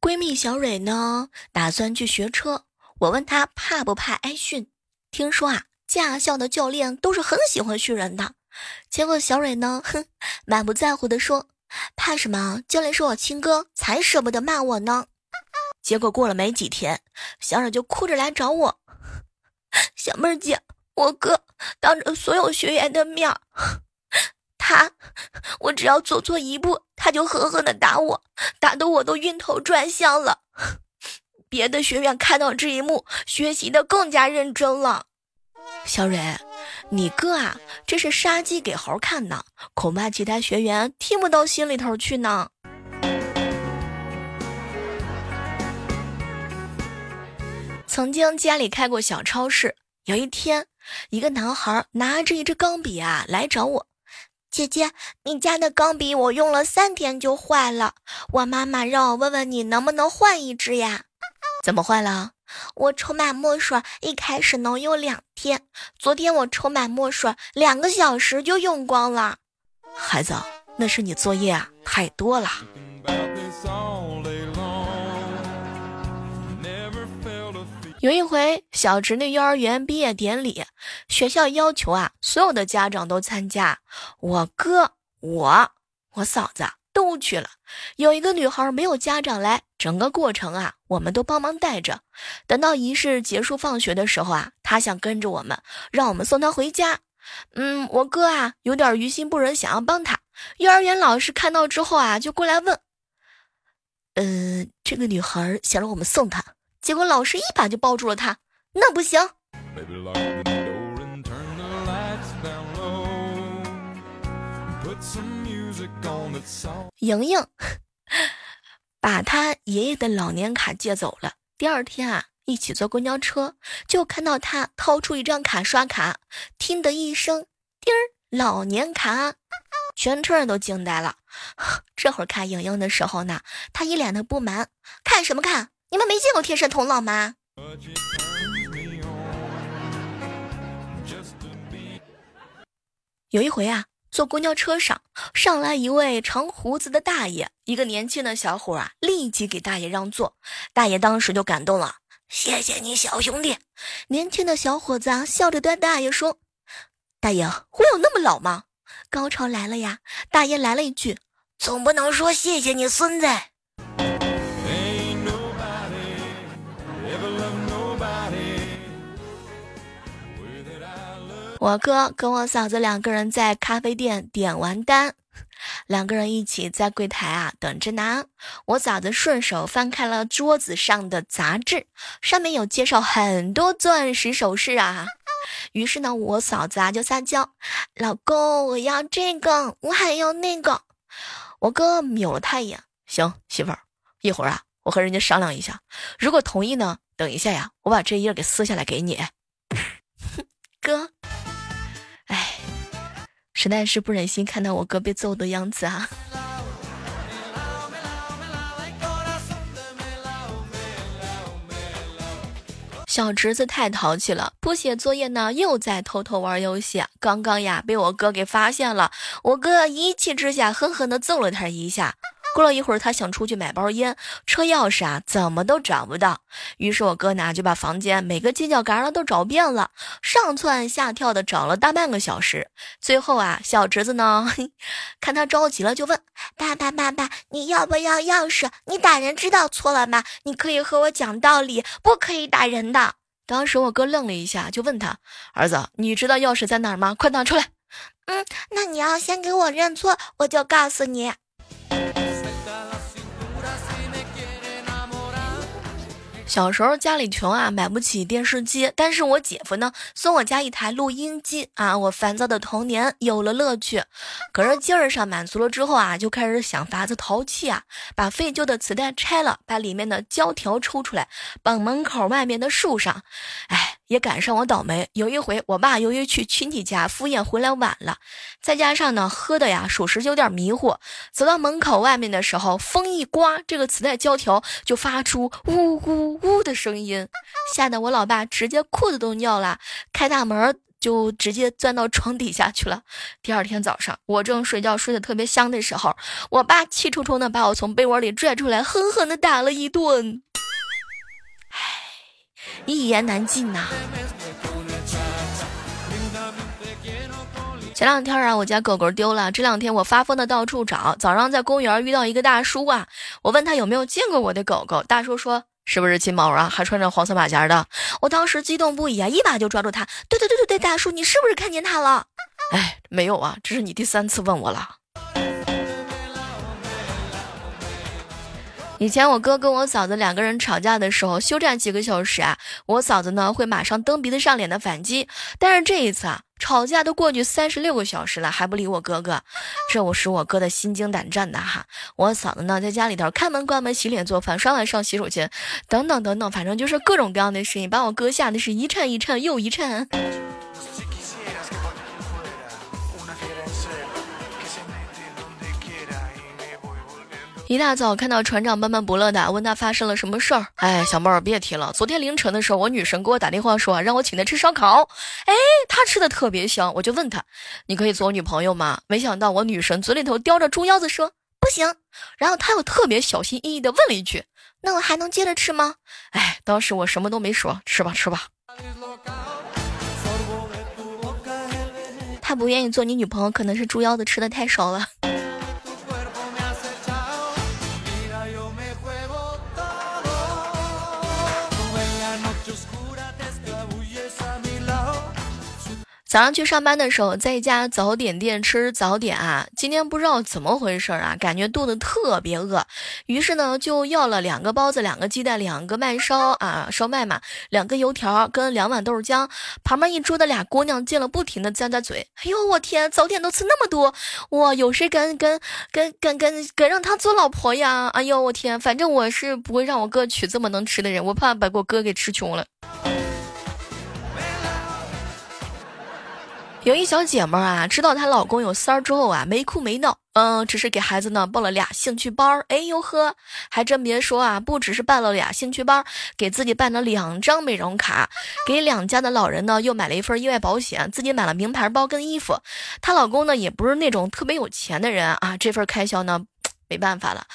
闺蜜小蕊呢，打算去学车。我问她怕不怕挨训，听说啊，驾校的教练都是很喜欢训人的。结果小蕊呢，哼，满不在乎的说：“怕什么？教练是我亲哥，才舍不得骂我呢。”结果过了没几天，小蕊就哭着来找我：“ 小妹儿姐，我哥当着所有学员的面。”他，我只要走错一步，他就狠狠的打我，打得我都晕头转向了。别的学员看到这一幕，学习的更加认真了。小蕊，你哥啊，这是杀鸡给猴看呢，恐怕其他学员听不到心里头去呢。曾经家里开过小超市，有一天，一个男孩拿着一支钢笔啊来找我。姐姐，你家的钢笔我用了三天就坏了，我妈妈让我问问你能不能换一支呀？怎么坏了？我充满墨水一开始能用两天，昨天我充满墨水两个小时就用光了。孩子，那是你作业啊太多了。有一回，小侄女幼儿园毕业典礼，学校要求啊，所有的家长都参加。我哥、我、我嫂子都去了。有一个女孩没有家长来，整个过程啊，我们都帮忙带着。等到仪式结束放学的时候啊，她想跟着我们，让我们送她回家。嗯，我哥啊，有点于心不忍，想要帮她。幼儿园老师看到之后啊，就过来问：“嗯，这个女孩想让我们送她。”结果老师一把就抱住了他，那不行。莹莹把他爷爷的老年卡借走了。第二天啊，一起坐公交车，就看到他掏出一张卡刷卡，听的一声叮儿，老年卡，全车人都惊呆了。这会儿看莹莹的时候呢，他一脸的不满，看什么看？你们没见过天神童姥吗？有一回啊，坐公交车上，上来一位长胡子的大爷，一个年轻的小伙啊，立即给大爷让座。大爷当时就感动了，谢谢你，小兄弟。年轻的小伙子啊，笑着对大爷说：“大爷，我有那么老吗？”高潮来了呀！大爷来了一句：“总不能说谢谢你，孙子。”我哥跟我嫂子两个人在咖啡店点完单，两个人一起在柜台啊等着拿。我嫂子顺手翻开了桌子上的杂志，上面有介绍很多钻石首饰啊。于是呢，我嫂子啊就撒娇：“老公，我要这个，我还要那个。”我哥瞄了他一眼：“行，媳妇儿，一会儿啊，我和人家商量一下，如果同意呢，等一下呀，我把这页给撕下来给你。” 哥。实在是不忍心看到我哥被揍的样子啊！小侄子太淘气了，不写作业呢，又在偷偷玩游戏。刚刚呀，被我哥给发现了，我哥一气之下狠狠的揍了他一下。过了一会儿，他想出去买包烟，车钥匙啊怎么都找不到。于是我哥呢就把房间每个犄角旮旯都找遍了，上蹿下跳的找了大半个小时。最后啊，小侄子呢 看他着急了，就问爸爸：“爸爸，你要不要钥匙？你打人知道错了吗？你可以和我讲道理，不可以打人的。”当时我哥愣了一下，就问他：“儿子，你知道钥匙在哪儿吗？快拿出来。”“嗯，那你要先给我认错，我就告诉你。”小时候家里穷啊，买不起电视机，但是我姐夫呢送我家一台录音机啊，我烦躁的童年有了乐趣。可是劲儿上满足了之后啊，就开始想法子淘气啊，把废旧的磁带拆了，把里面的胶条抽出来，绑门口外面的树上。哎。也赶上我倒霉。有一回，我爸由于去亲戚家赴宴回来晚了，再加上呢喝的呀，属实有点迷糊。走到门口外面的时候，风一刮，这个磁带胶条就发出呜呜呜的声音，吓得我老爸直接裤子都尿了，开大门就直接钻到床底下去了。第二天早上，我正睡觉睡得特别香的时候，我爸气冲冲的把我从被窝里拽出来，狠狠的打了一顿。一言难尽呐。前两天啊，我家狗狗丢了。这两天我发疯的到处找。早上在公园遇到一个大叔啊，我问他有没有见过我的狗狗。大叔说是不是金毛啊？还穿着黄色马甲的。我当时激动不已啊，一把就抓住他。对对对对对，大叔，你是不是看见他了？哎，没有啊，这是你第三次问我了。以前我哥跟我嫂子两个人吵架的时候，休战几个小时啊，我嫂子呢会马上蹬鼻子上脸的反击。但是这一次啊，吵架都过去三十六个小时了，还不理我哥哥，这我使我哥的心惊胆战的哈。我嫂子呢在家里头开门关门、洗脸做饭、刷碗上洗手间，等等等等，反正就是各种各样的事情，把我哥吓得是一颤一颤又一颤。一大早看到船长闷闷不乐的，问他发生了什么事儿。哎，小妹儿别提了，昨天凌晨的时候，我女神给我打电话说让我请她吃烧烤。哎，她吃的特别香，我就问她，你可以做我女朋友吗？没想到我女神嘴里头叼着猪腰子说不行，然后她又特别小心翼翼的问了一句，那我还能接着吃吗？哎，当时我什么都没说，吃吧吃吧。她不愿意做你女朋友，可能是猪腰子吃的太少了。早上去上班的时候，在一家早点店吃早点啊。今天不知道怎么回事啊，感觉肚子特别饿，于是呢就要了两个包子、两个鸡蛋、两个麦烧啊烧麦嘛，两个油条跟两碗豆浆。旁边一桌的俩姑娘见了，不停的咂咂嘴。哎呦我天，早点都吃那么多，哇，有谁敢敢敢敢敢敢让他做老婆呀？哎呦我天，反正我是不会让我哥娶这么能吃的人，我怕把我哥给吃穷了。有一小姐妹啊，知道她老公有三儿之后啊，没哭没闹，嗯，只是给孩子呢报了俩兴趣班儿。哎呦呵，还真别说啊，不只是办了俩兴趣班，给自己办了两张美容卡，给两家的老人呢又买了一份意外保险，自己买了名牌包跟衣服。她老公呢也不是那种特别有钱的人啊，这份开销呢没办法了，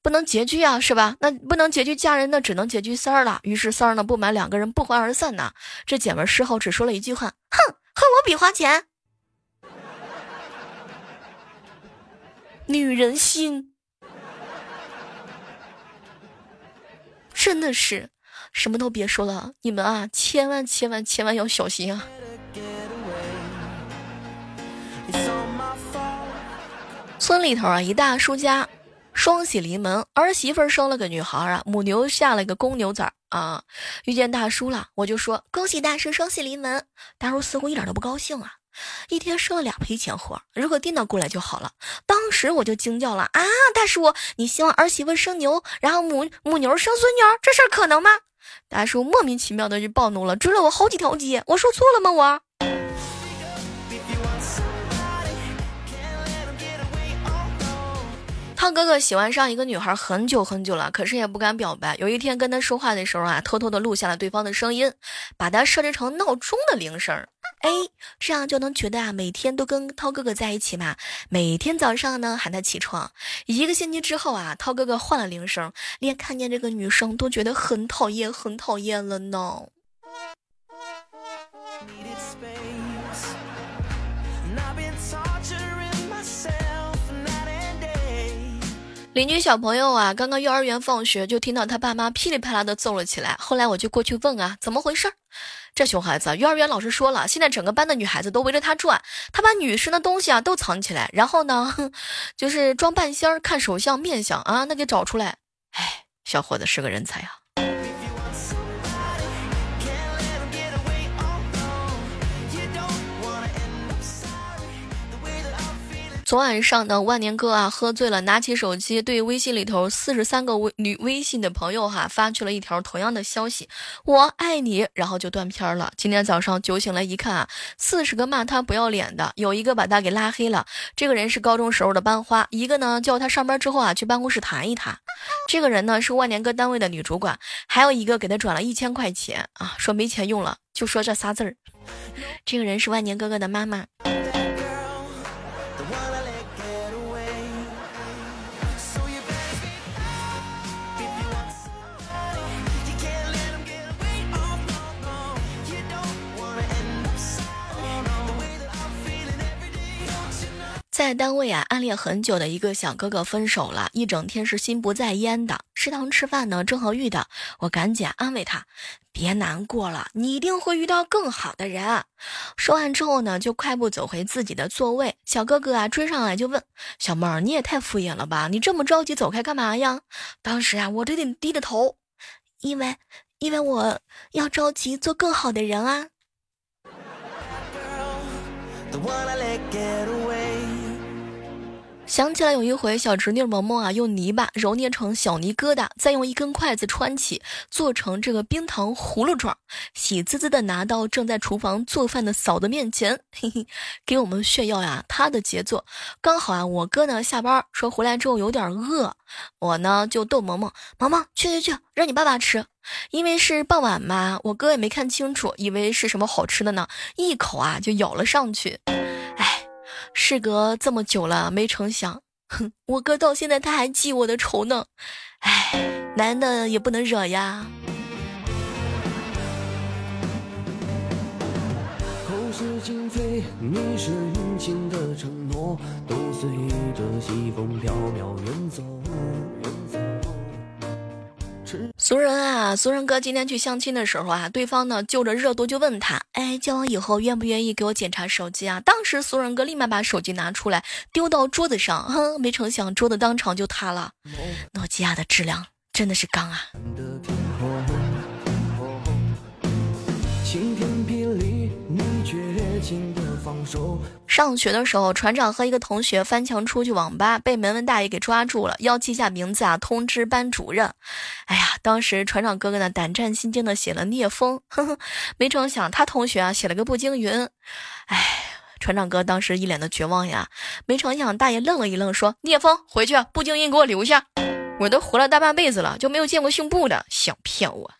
不能拮据啊，是吧？那不能拮据家人，那只能拮据三儿了。于是三儿呢不满两个人不欢而散呢。这姐们事后只说了一句话：哼。和我比花钱，女人心真的是什么都别说了，你们啊，千万千万千万要小心啊！村里头啊，一大叔家双喜临门，儿媳妇生了个女孩啊，母牛下了个公牛崽儿。啊，遇见大叔了，我就说恭喜大叔双喜临门。大叔似乎一点都不高兴啊，一天生了俩赔钱货，如果电脑过来就好了。当时我就惊叫了啊，大叔，你希望儿媳妇生牛，然后母母牛生孙女，这事儿可能吗？大叔莫名其妙的就暴怒了，追了我好几条街，我说错了吗？我。涛哥哥喜欢上一个女孩很久很久了，可是也不敢表白。有一天跟他说话的时候啊，偷偷的录下了对方的声音，把它设置成闹钟的铃声。哎，这样就能觉得啊，每天都跟涛哥哥在一起嘛。每天早上呢喊他起床。一个星期之后啊，涛哥哥换了铃声，连看见这个女生都觉得很讨厌，很讨厌了呢。邻居小朋友啊，刚刚幼儿园放学就听到他爸妈噼里啪啦的揍了起来。后来我就过去问啊，怎么回事？这熊孩子，幼儿园老师说了，现在整个班的女孩子都围着他转，他把女生的东西啊都藏起来，然后呢，就是装半仙儿看手相面相啊，那给找出来。哎，小伙子是个人才啊。昨晚上呢，万年哥啊喝醉了，拿起手机对微信里头四十三个微女微信的朋友哈发去了一条同样的消息：“我爱你。”然后就断片了。今天早上酒醒来一看啊，四十个骂他不要脸的，有一个把他给拉黑了。这个人是高中时候的班花，一个呢叫他上班之后啊去办公室谈一谈。这个人呢是万年哥单位的女主管，还有一个给他转了一千块钱啊，说没钱用了，就说这仨字儿。这个人是万年哥哥的妈妈。在单位啊，暗恋很久的一个小哥哥分手了，一整天是心不在焉的。食堂吃饭呢，正好遇到，我赶紧安慰他：“别难过了，你一定会遇到更好的人。”说完之后呢，就快步走回自己的座位。小哥哥啊，追上来就问：“小妹儿，你也太敷衍了吧？你这么着急走开干嘛呀？”当时啊，我这得低着头，因为因为我要着急做更好的人啊。想起来有一回，小侄女萌萌啊，用泥巴揉捏成小泥疙瘩，再用一根筷子穿起，做成这个冰糖葫芦状，喜滋滋的拿到正在厨房做饭的嫂子面前，嘿嘿，给我们炫耀呀她的杰作。刚好啊，我哥呢下班说回来之后有点饿，我呢就逗萌萌，萌萌去去去，让你爸爸吃。因为是傍晚嘛，我哥也没看清楚，以为是什么好吃的呢，一口啊就咬了上去。事隔这么久了，没成想，哼，我哥到现在他还记我的仇呢。唉，男的也不能惹呀。口是心非，你是殷勤的承诺，都随着西风飘渺远走。俗人啊，俗人哥今天去相亲的时候啊，对方呢就着热度就问他，哎，交往以后愿不愿意给我检查手机啊？当时俗人哥立马把手机拿出来丢到桌子上，哼，没成想桌子当场就塌了。诺基亚的质量真的是钢啊！晴天霹雳，你绝情的。上学的时候，船长和一个同学翻墙出去网吧，被门卫大爷给抓住了，要记下名字啊，通知班主任。哎呀，当时船长哥哥呢，胆战心惊的写了聂风，呵呵，没成想他同学啊，写了个步惊云。哎，船长哥当时一脸的绝望呀。没成想大爷愣了一愣，说：“聂风，回去步惊云给我留下。我都活了大半辈子了，就没有见过姓步的，想骗我。”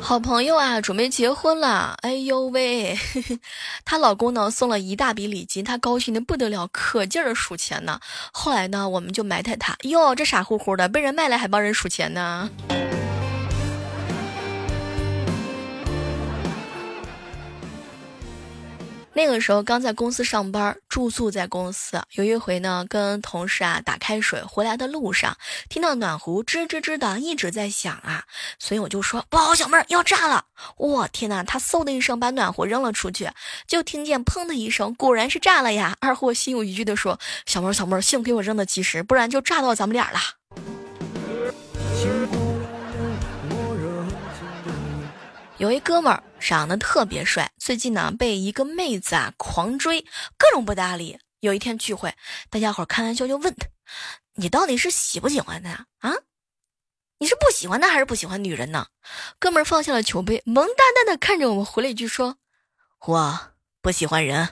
好朋友啊，准备结婚了。哎呦喂，她老公呢送了一大笔礼金，她高兴的不得了，可劲儿的数钱呢。后来呢，我们就埋汰她，哟，这傻乎乎的，被人卖了还帮人数钱呢。那个时候刚在公司上班，住宿在公司。有一回呢，跟同事啊打开水回来的路上，听到暖壶吱吱吱的一直在响啊，所以我就说不好，小妹儿要炸了！我天哪，他嗖的一声把暖壶扔了出去，就听见砰的一声，果然是炸了呀！二货心有余悸的说：“小妹儿，小妹儿，幸亏我扔的及时，不然就炸到咱们俩了。”有一哥们儿长得特别帅，最近呢被一个妹子啊狂追，各种不搭理。有一天聚会，大家伙开玩笑就问他：“你到底是喜不喜欢他？啊，你是不喜欢他还是不喜欢女人呢？”哥们儿放下了酒杯，萌淡淡的看着我们，回了一句说：“我不喜欢人。”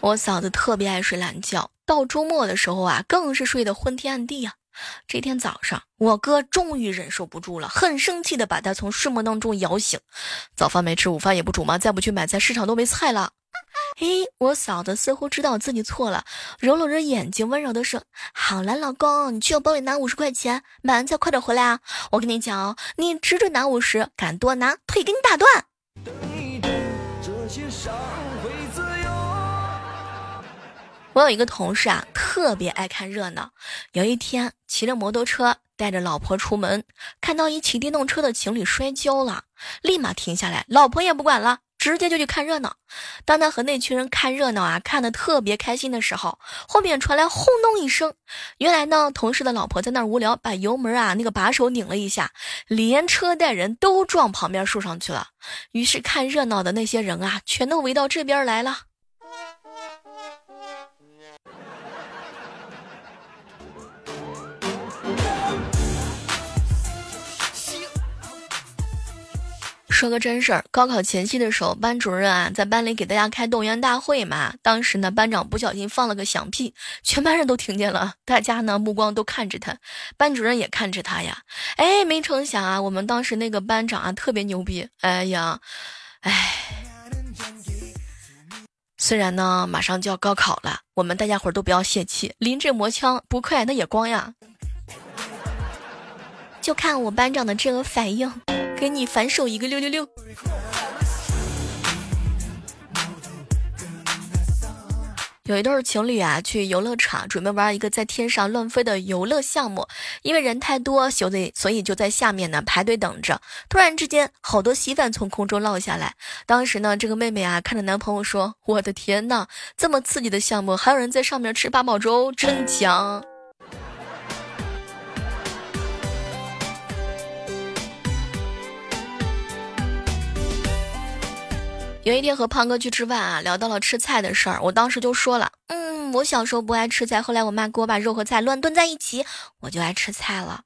我嫂子特别爱睡懒觉，到周末的时候啊，更是睡得昏天暗地啊。这天早上，我哥终于忍受不住了，很生气的把他从睡梦当中摇醒。早饭没吃，午饭也不煮吗？再不去买菜，市场都没菜了。嘿，我嫂子似乎知道自己错了，揉了揉眼睛，温柔的说：“好了，老公，你去我包里拿五十块钱，买完菜快点回来啊！我跟你讲哦，你只准拿五十，敢多拿，腿给你打断。”我有一个同事啊，特别爱看热闹。有一天骑着摩托车带着老婆出门，看到一骑电动车的情侣摔跤了，立马停下来，老婆也不管了，直接就去看热闹。当他和那群人看热闹啊，看得特别开心的时候，后面传来轰隆一声。原来呢，同事的老婆在那儿无聊，把油门啊那个把手拧了一下，连车带人都撞旁边树上去了。于是看热闹的那些人啊，全都围到这边来了。说个真事儿，高考前夕的时候，班主任啊在班里给大家开动员大会嘛。当时呢，班长不小心放了个响屁，全班人都听见了。大家呢目光都看着他，班主任也看着他呀。哎，没成想啊，我们当时那个班长啊特别牛逼。哎呀，哎，虽然呢马上就要高考了，我们大家伙都不要泄气，临阵磨枪，不快那也光呀。就看我班长的这个反应。给你反手一个六六六。有一对情侣啊，去游乐场准备玩一个在天上乱飞的游乐项目，因为人太多，所以所以就在下面呢排队等着。突然之间，好多稀饭从空中落下来。当时呢，这个妹妹啊看着男朋友说：“我的天呐，这么刺激的项目，还有人在上面吃八宝粥，真香。”有一天和胖哥去吃饭啊，聊到了吃菜的事儿，我当时就说了，嗯，我小时候不爱吃菜，后来我妈给我把肉和菜乱炖在一起，我就爱吃菜了。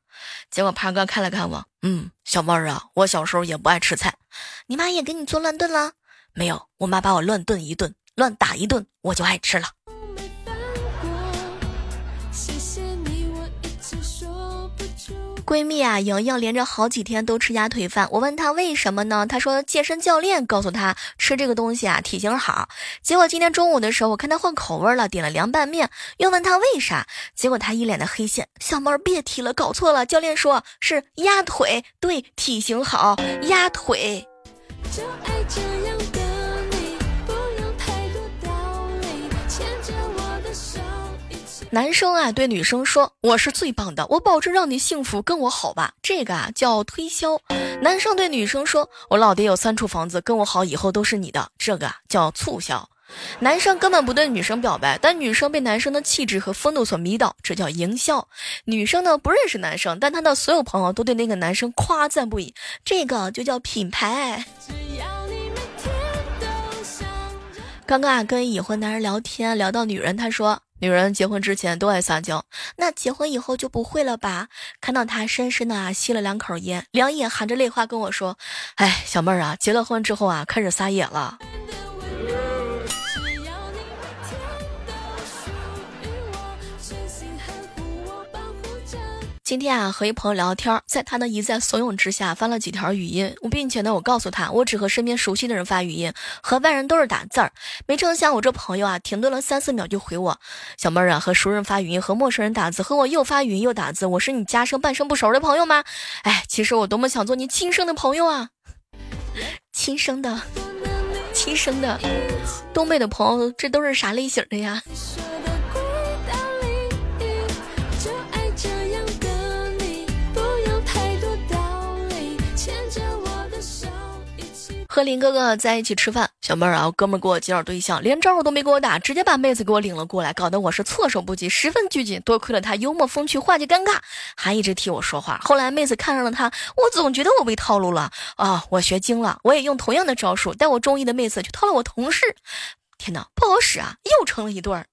结果胖哥看了看我，嗯，小妹儿啊，我小时候也不爱吃菜，你妈也给你做乱炖了？没有，我妈把我乱炖一顿，乱打一顿，我就爱吃了。闺蜜啊，莹莹连着好几天都吃鸭腿饭。我问她为什么呢？她说健身教练告诉她吃这个东西啊，体型好。结果今天中午的时候，我看她换口味了，点了凉拌面，又问她为啥，结果她一脸的黑线。小妹儿别提了，搞错了。教练说是鸭腿，对，体型好，鸭腿。就爱这样男生啊，对女生说：“我是最棒的，我保证让你幸福，跟我好吧。”这个啊叫推销。男生对女生说：“我老爹有三处房子，跟我好以后都是你的。”这个啊叫促销。男生根本不对女生表白，但女生被男生的气质和风度所迷倒，这叫营销。女生呢不认识男生，但她的所有朋友都对那个男生夸赞不已，这个就叫品牌。刚刚啊跟已婚男人聊天，聊到女人，他说。女人结婚之前都爱撒娇，那结婚以后就不会了吧？看到他深深的啊吸了两口烟，两眼含着泪花跟我说：“哎，小妹儿啊，结了婚之后啊，开始撒野了。”今天啊，和一朋友聊天，在他的一再怂恿之下，发了几条语音，我并且呢，我告诉他，我只和身边熟悉的人发语音，和外人都是打字儿。没成想，我这朋友啊，停顿了三四秒就回我：“小妹儿啊，和熟人发语音，和陌生人打字，和我又发语音又打字，我是你加生半生不熟的朋友吗？” 哎，其实我多么想做你亲生的朋友啊！亲生的，亲生的，东北的朋友，这都是啥类型的呀？和林哥哥在一起吃饭，小妹儿啊，哥们给我介绍对象，连招呼都没给我打，直接把妹子给我领了过来，搞得我是措手不及，十分拘谨。多亏了他幽默风趣，化解尴尬，还一直替我说话。后来妹子看上了他，我总觉得我被套路了啊！我学精了，我也用同样的招数，带我中意的妹子去套了我同事。天哪，不好使啊，又成了一对儿。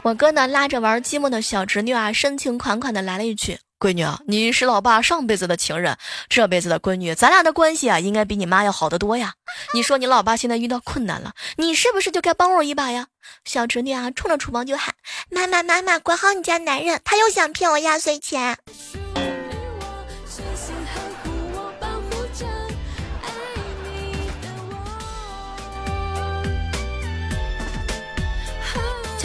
我哥呢，拉着玩积木的小侄女啊，深情款款的来了一句。闺女啊，你是老爸上辈子的情人，这辈子的闺女，咱俩的关系啊，应该比你妈要好得多呀。你说你老爸现在遇到困难了，你是不是就该帮我一把呀？小侄女啊，冲着厨房就喊：“妈妈妈妈，管好你家男人，他又想骗我压岁钱。”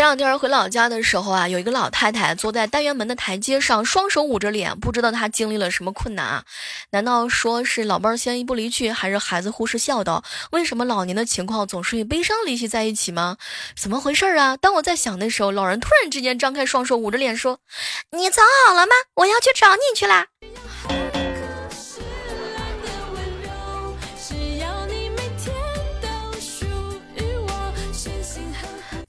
前两天回老家的时候啊，有一个老太太坐在单元门的台阶上，双手捂着脸，不知道她经历了什么困难啊？难道说是老伴儿先一步离去，还是孩子忽视孝道？为什么老年的情况总是与悲伤联系在一起吗？怎么回事啊？当我在想的时候，老人突然之间张开双手，捂着脸说：“你藏好了吗？我要去找你去啦。”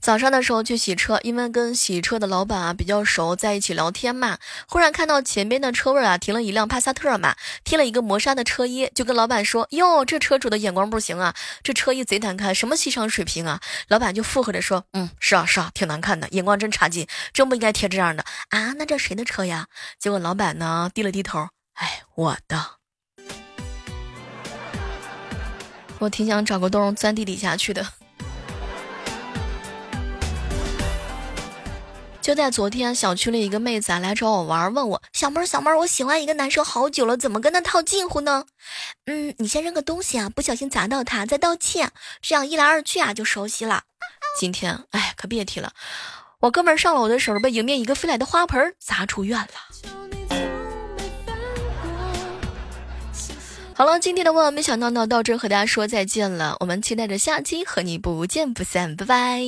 早上的时候去洗车，因为跟洗车的老板啊比较熟，在一起聊天嘛。忽然看到前边的车位啊停了一辆帕萨特嘛，贴了一个磨砂的车衣，就跟老板说：“哟，这车主的眼光不行啊，这车衣贼难看，什么欣赏水平啊？”老板就附和着说：“嗯，是啊是啊，挺难看的，眼光真差劲，真不应该贴这样的啊。”那这谁的车呀？结果老板呢低了低头，哎，我的。我挺想找个洞钻地底下去的。就在昨天，小区里一个妹子啊来找我玩，问我小妹儿小妹儿，我喜欢一个男生好久了，怎么跟他套近乎呢？嗯，你先扔个东西啊，不小心砸到他，再道歉，这样一来二去啊就熟悉了。今天，哎，可别提了，我哥们上楼的时候被迎面一个飞来的花盆砸出院了。好了，今天的万万没想到呢，到这和大家说再见了，我们期待着下期和你不见不散，拜拜。